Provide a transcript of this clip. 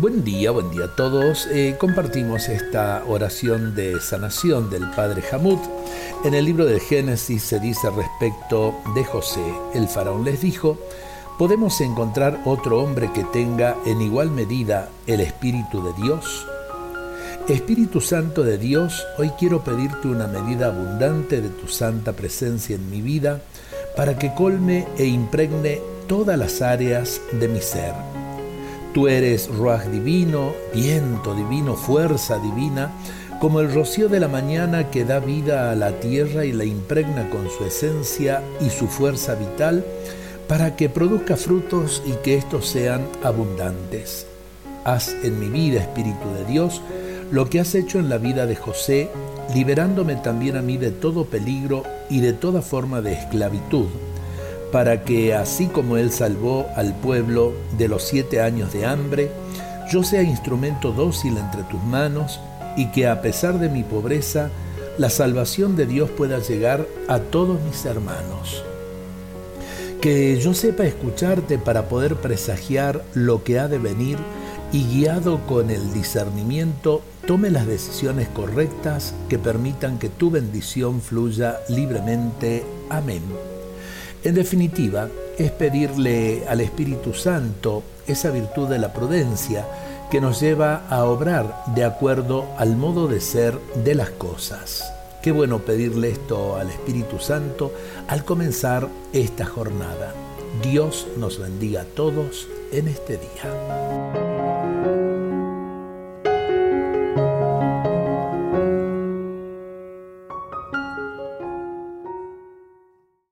Buen día, buen día a todos. Eh, compartimos esta oración de sanación del Padre Hamut. En el libro del Génesis se dice respecto de José, el faraón les dijo, ¿podemos encontrar otro hombre que tenga en igual medida el Espíritu de Dios? Espíritu Santo de Dios, hoy quiero pedirte una medida abundante de tu santa presencia en mi vida para que colme e impregne todas las áreas de mi ser Tú eres Ruach divino, viento divino, fuerza divina, como el rocío de la mañana que da vida a la tierra y la impregna con su esencia y su fuerza vital para que produzca frutos y que estos sean abundantes. Haz en mi vida, Espíritu de Dios, lo que has hecho en la vida de José, liberándome también a mí de todo peligro y de toda forma de esclavitud para que así como Él salvó al pueblo de los siete años de hambre, yo sea instrumento dócil entre tus manos y que a pesar de mi pobreza, la salvación de Dios pueda llegar a todos mis hermanos. Que yo sepa escucharte para poder presagiar lo que ha de venir y guiado con el discernimiento tome las decisiones correctas que permitan que tu bendición fluya libremente. Amén. En definitiva, es pedirle al Espíritu Santo esa virtud de la prudencia que nos lleva a obrar de acuerdo al modo de ser de las cosas. Qué bueno pedirle esto al Espíritu Santo al comenzar esta jornada. Dios nos bendiga a todos en este día.